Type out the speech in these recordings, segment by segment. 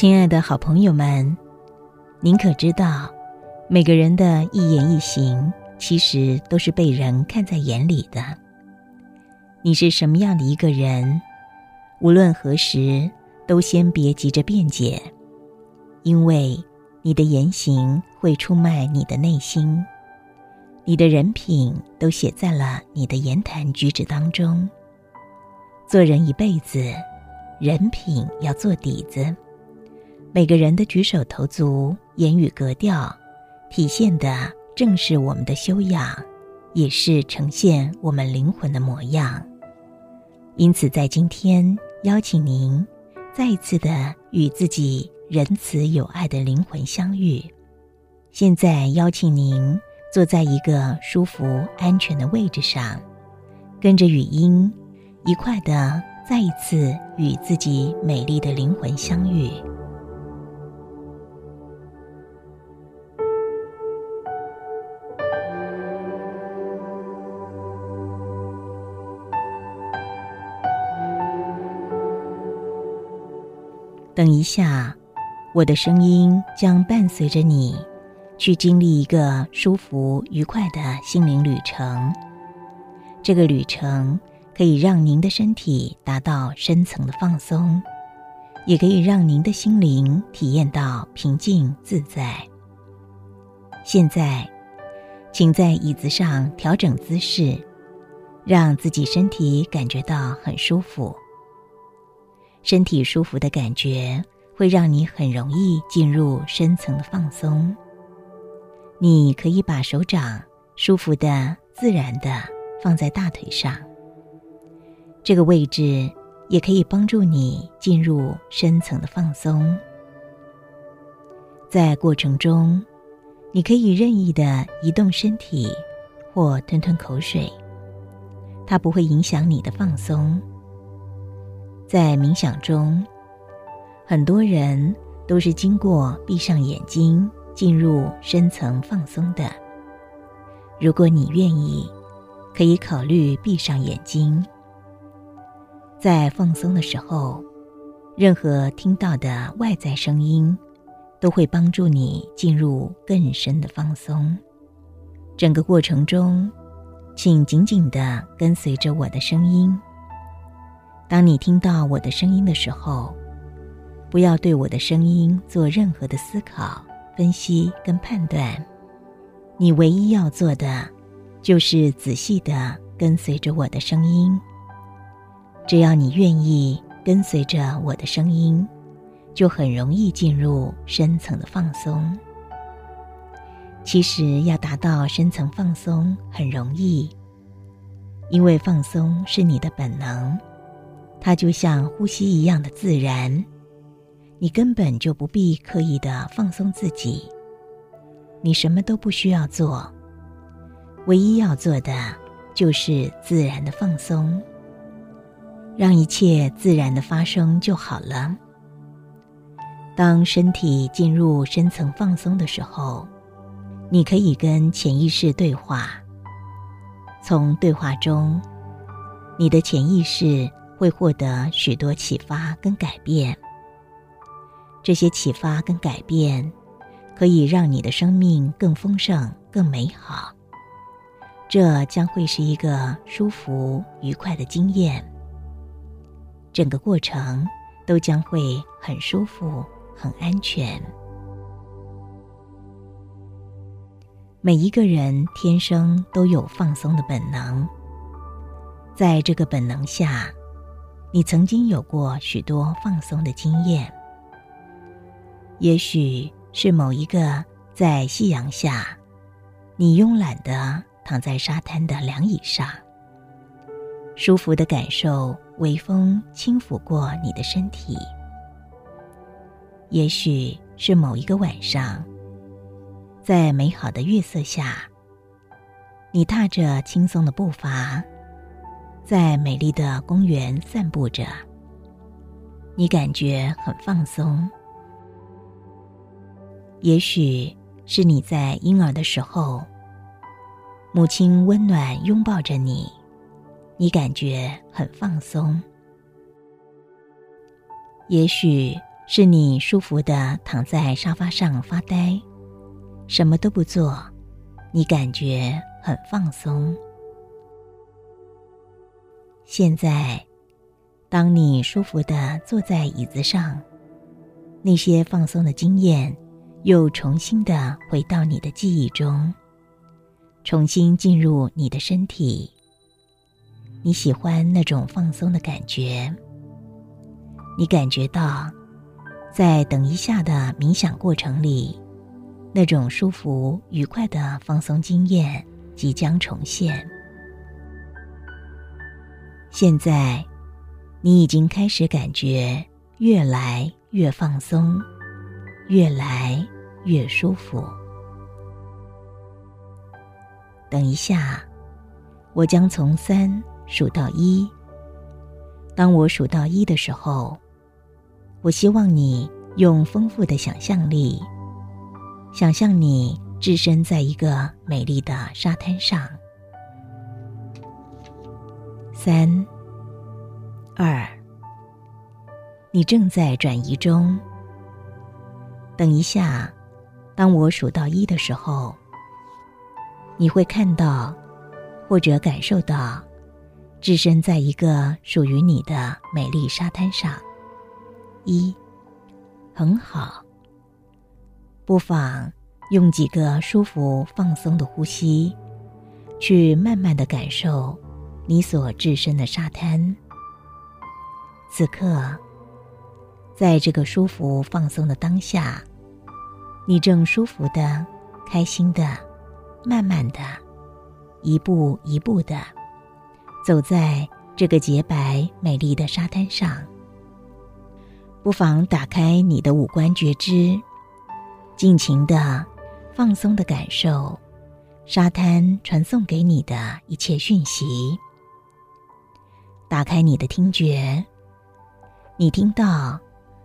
亲爱的好朋友们，您可知道，每个人的一言一行，其实都是被人看在眼里的。你是什么样的一个人？无论何时，都先别急着辩解，因为你的言行会出卖你的内心，你的人品都写在了你的言谈举止当中。做人一辈子，人品要做底子。每个人的举手投足、言语格调，体现的正是我们的修养，也是呈现我们灵魂的模样。因此，在今天，邀请您再一次的与自己仁慈有爱的灵魂相遇。现在，邀请您坐在一个舒服、安全的位置上，跟着语音，愉快的再一次与自己美丽的灵魂相遇。等一下，我的声音将伴随着你，去经历一个舒服愉快的心灵旅程。这个旅程可以让您的身体达到深层的放松，也可以让您的心灵体验到平静自在。现在，请在椅子上调整姿势，让自己身体感觉到很舒服。身体舒服的感觉会让你很容易进入深层的放松。你可以把手掌舒服的、自然的放在大腿上，这个位置也可以帮助你进入深层的放松。在过程中，你可以任意的移动身体或吞吞口水，它不会影响你的放松。在冥想中，很多人都是经过闭上眼睛进入深层放松的。如果你愿意，可以考虑闭上眼睛。在放松的时候，任何听到的外在声音都会帮助你进入更深的放松。整个过程中，请紧紧的跟随着我的声音。当你听到我的声音的时候，不要对我的声音做任何的思考、分析跟判断。你唯一要做的，就是仔细的跟随着我的声音。只要你愿意跟随着我的声音，就很容易进入深层的放松。其实要达到深层放松很容易，因为放松是你的本能。它就像呼吸一样的自然，你根本就不必刻意的放松自己，你什么都不需要做，唯一要做的就是自然的放松，让一切自然的发生就好了。当身体进入深层放松的时候，你可以跟潜意识对话，从对话中，你的潜意识。会获得许多启发跟改变。这些启发跟改变，可以让你的生命更丰盛、更美好。这将会是一个舒服、愉快的经验。整个过程都将会很舒服、很安全。每一个人天生都有放松的本能，在这个本能下。你曾经有过许多放松的经验，也许是某一个在夕阳下，你慵懒的躺在沙滩的凉椅上，舒服的感受微风轻抚过你的身体；也许是某一个晚上，在美好的月色下，你踏着轻松的步伐。在美丽的公园散步着，你感觉很放松。也许是你在婴儿的时候，母亲温暖拥抱着你，你感觉很放松。也许是你舒服的躺在沙发上发呆，什么都不做，你感觉很放松。现在，当你舒服的坐在椅子上，那些放松的经验又重新的回到你的记忆中，重新进入你的身体。你喜欢那种放松的感觉，你感觉到，在等一下的冥想过程里，那种舒服愉快的放松经验即将重现。现在，你已经开始感觉越来越放松，越来越舒服。等一下，我将从三数到一。当我数到一的时候，我希望你用丰富的想象力，想象你置身在一个美丽的沙滩上。三、二，你正在转移中。等一下，当我数到一的时候，你会看到或者感受到置身在一个属于你的美丽沙滩上。一，很好。不妨用几个舒服放松的呼吸，去慢慢的感受。你所置身的沙滩，此刻，在这个舒服放松的当下，你正舒服的、开心的、慢慢的、一步一步的走在这个洁白美丽的沙滩上。不妨打开你的五官觉知，尽情的、放松的感受沙滩传送给你的一切讯息。打开你的听觉，你听到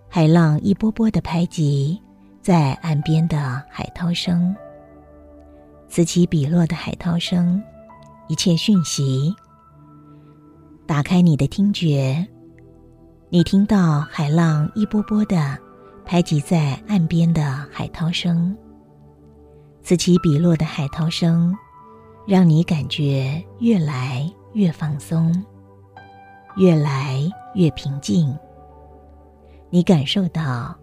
海浪一波波的拍击在岸边的海涛声，此起彼落的海涛声，一切讯息。打开你的听觉，你听到海浪一波波的拍击在岸边的海涛声，此起彼落的海涛声，让你感觉越来越放松。越来越平静，你感受到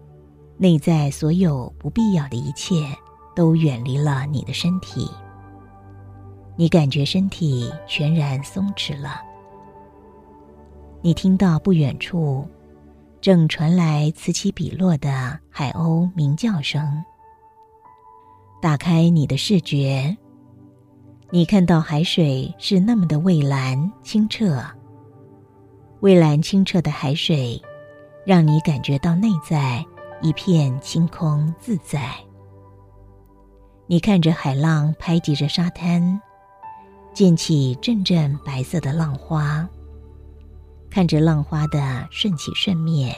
内在所有不必要的一切都远离了你的身体。你感觉身体全然松弛了。你听到不远处正传来此起彼落的海鸥鸣叫声。打开你的视觉，你看到海水是那么的蔚蓝清澈。蔚蓝清澈的海水，让你感觉到内在一片清空自在。你看着海浪拍击着沙滩，溅起阵阵白色的浪花。看着浪花的顺起顺灭，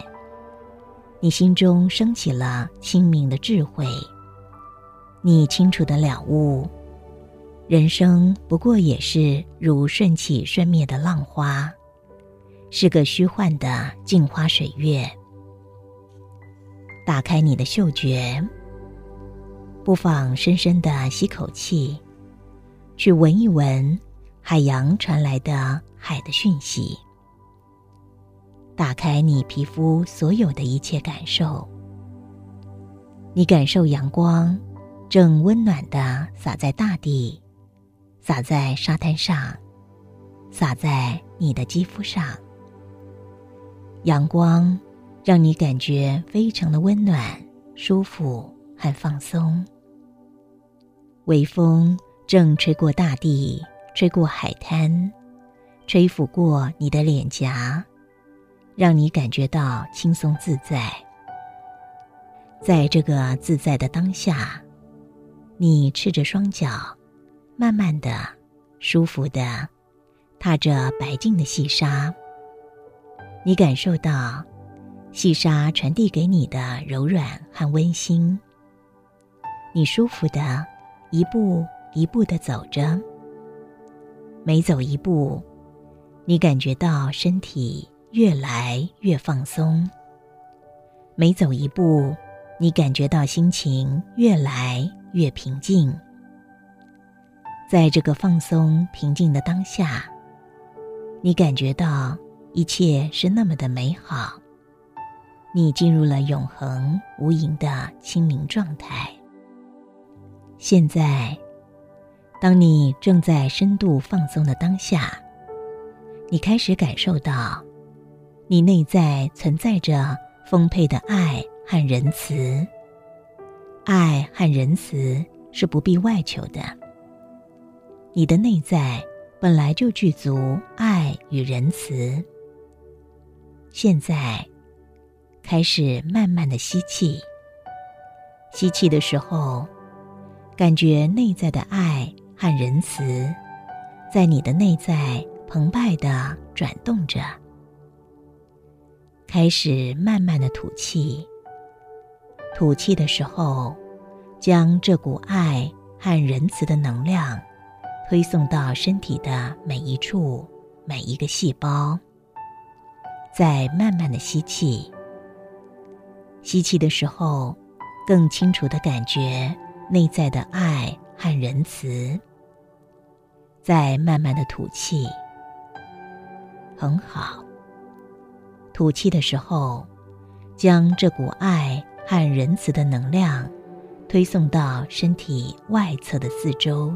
你心中升起了清明的智慧。你清楚的了悟，人生不过也是如顺起顺灭的浪花。是个虚幻的镜花水月。打开你的嗅觉，不妨深深的吸口气，去闻一闻海洋传来的海的讯息。打开你皮肤所有的一切感受，你感受阳光正温暖的洒在大地，洒在沙滩上，洒在你的肌肤上。阳光让你感觉非常的温暖、舒服和放松。微风正吹过大地，吹过海滩，吹拂过你的脸颊，让你感觉到轻松自在。在这个自在的当下，你赤着双脚，慢慢的、舒服的踏着白净的细沙。你感受到细沙传递给你的柔软和温馨。你舒服的一步一步的走着，每走一步，你感觉到身体越来越放松。每走一步，你感觉到心情越来越平静。在这个放松、平静的当下，你感觉到一切是那么的美好。你进入了永恒无垠的清明状态。现在，当你正在深度放松的当下，你开始感受到，你内在存在着丰沛的爱和仁慈。爱和仁慈是不必外求的。你的内在本来就具足爱与仁慈。现在，开始慢慢的吸气。吸气的时候，感觉内在的爱和仁慈，在你的内在澎湃的转动着。开始慢慢的吐气。吐气的时候，将这股爱和仁慈的能量。推送到身体的每一处、每一个细胞，再慢慢的吸气。吸气的时候，更清楚的感觉内在的爱和仁慈。再慢慢的吐气，很好。吐气的时候，将这股爱和仁慈的能量推送到身体外侧的四周。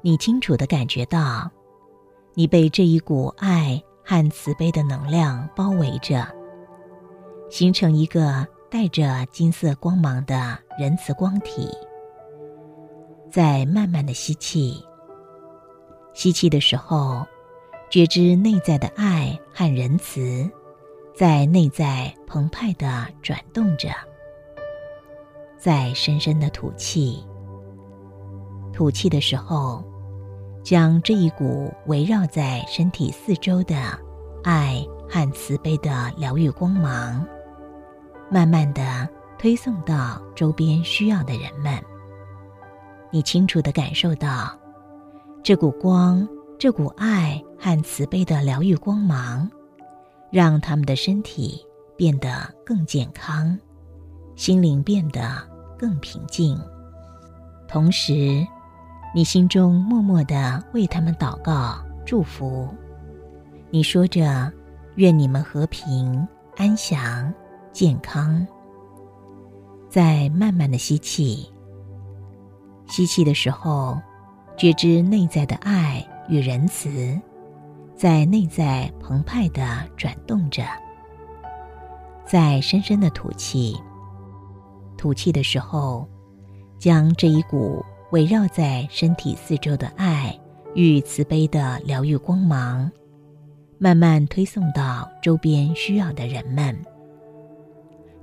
你清楚的感觉到，你被这一股爱和慈悲的能量包围着，形成一个带着金色光芒的仁慈光体。在慢慢的吸气，吸气的时候，觉知内在的爱和仁慈，在内在澎湃的转动着。再深深的吐气，吐气的时候。将这一股围绕在身体四周的爱和慈悲的疗愈光芒，慢慢的推送到周边需要的人们。你清楚的感受到，这股光、这股爱和慈悲的疗愈光芒，让他们的身体变得更健康，心灵变得更平静，同时。你心中默默的为他们祷告、祝福。你说着：“愿你们和平、安详、健康。”再慢慢的吸气。吸气的时候，觉知内在的爱与仁慈，在内在澎湃的转动着。再深深的吐气。吐气的时候，将这一股。围绕在身体四周的爱与慈悲的疗愈光芒，慢慢推送到周边需要的人们。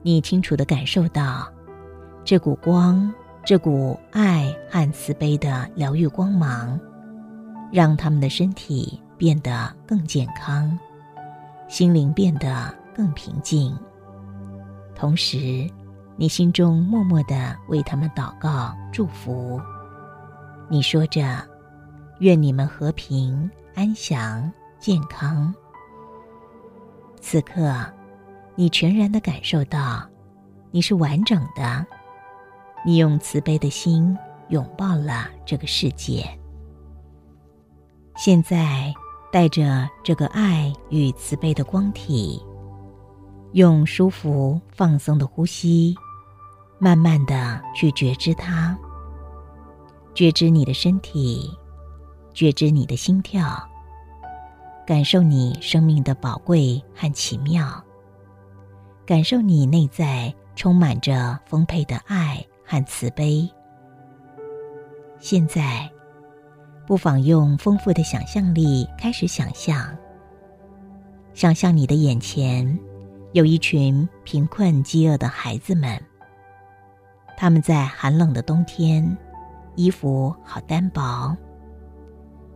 你清楚地感受到，这股光、这股爱和慈悲的疗愈光芒，让他们的身体变得更健康，心灵变得更平静，同时。你心中默默地为他们祷告、祝福。你说着：“愿你们和平、安详、健康。”此刻，你全然的感受到，你是完整的。你用慈悲的心拥抱了这个世界。现在，带着这个爱与慈悲的光体。用舒服、放松的呼吸，慢慢的去觉知它，觉知你的身体，觉知你的心跳，感受你生命的宝贵和奇妙，感受你内在充满着丰沛的爱和慈悲。现在，不妨用丰富的想象力开始想象，想象你的眼前。有一群贫困饥饿的孩子们，他们在寒冷的冬天，衣服好单薄，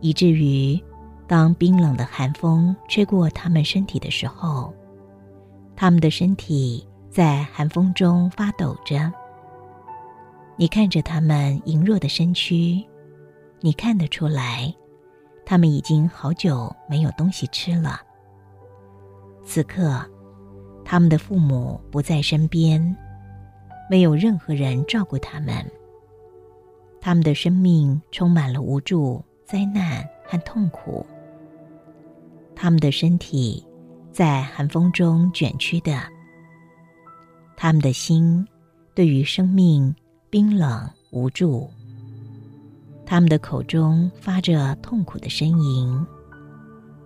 以至于当冰冷的寒风吹过他们身体的时候，他们的身体在寒风中发抖着。你看着他们羸弱的身躯，你看得出来，他们已经好久没有东西吃了。此刻。他们的父母不在身边，没有任何人照顾他们。他们的生命充满了无助、灾难和痛苦。他们的身体在寒风中卷曲的，他们的心对于生命冰冷无助。他们的口中发着痛苦的呻吟，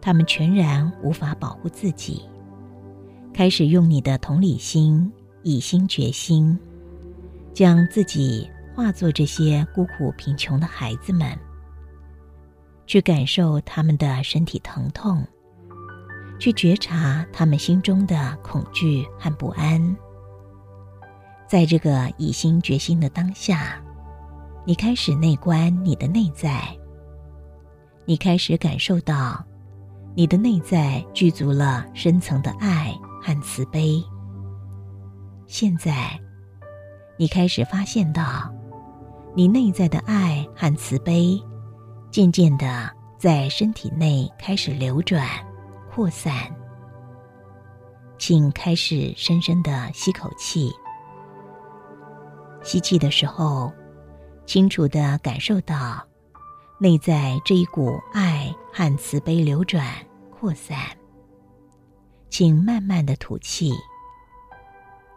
他们全然无法保护自己，开始用你的同理心、以心决心，将自己。化作这些孤苦贫穷的孩子们，去感受他们的身体疼痛，去觉察他们心中的恐惧和不安。在这个以心决心的当下，你开始内观你的内在，你开始感受到你的内在具足了深层的爱和慈悲。现在，你开始发现到。你内在的爱和慈悲，渐渐的在身体内开始流转、扩散。请开始深深的吸口气。吸气的时候，清楚的感受到内在这一股爱和慈悲流转、扩散。请慢慢的吐气。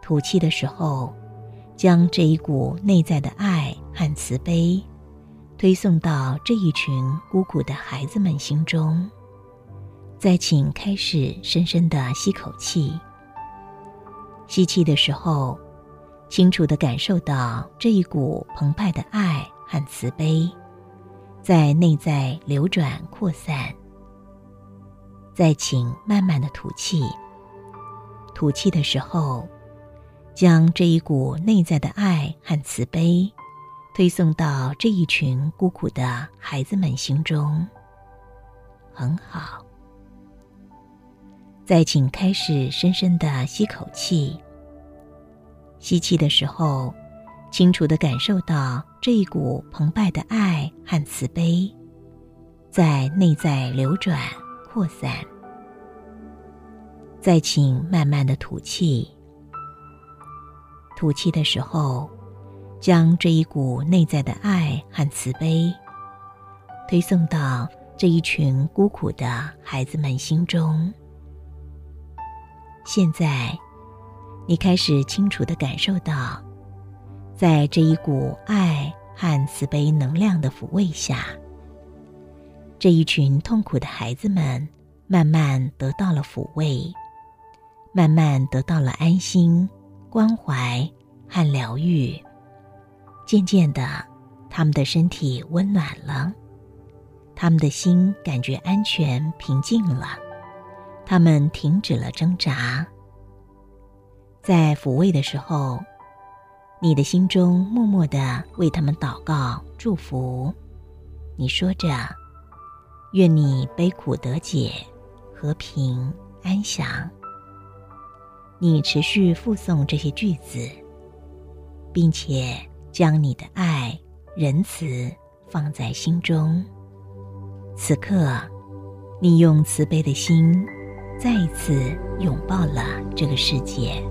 吐气的时候。将这一股内在的爱和慈悲，推送到这一群孤苦的孩子们心中。再请开始深深的吸口气。吸气的时候，清楚的感受到这一股澎湃的爱和慈悲，在内在流转扩散。再请慢慢的吐气。吐气的时候。将这一股内在的爱和慈悲，推送到这一群孤苦的孩子们心中。很好。再请开始深深的吸口气。吸气的时候，清楚的感受到这一股澎湃的爱和慈悲，在内在流转扩散。再请慢慢的吐气。吐气的时候，将这一股内在的爱和慈悲，推送到这一群孤苦的孩子们心中。现在，你开始清楚的感受到，在这一股爱和慈悲能量的抚慰下，这一群痛苦的孩子们慢慢得到了抚慰，慢慢得到了安心。关怀和疗愈，渐渐的，他们的身体温暖了，他们的心感觉安全平静了，他们停止了挣扎。在抚慰的时候，你的心中默默的为他们祷告祝福，你说着：“愿你悲苦得解，和平安详。”你持续复诵这些句子，并且将你的爱、仁慈放在心中。此刻，你用慈悲的心，再一次拥抱了这个世界。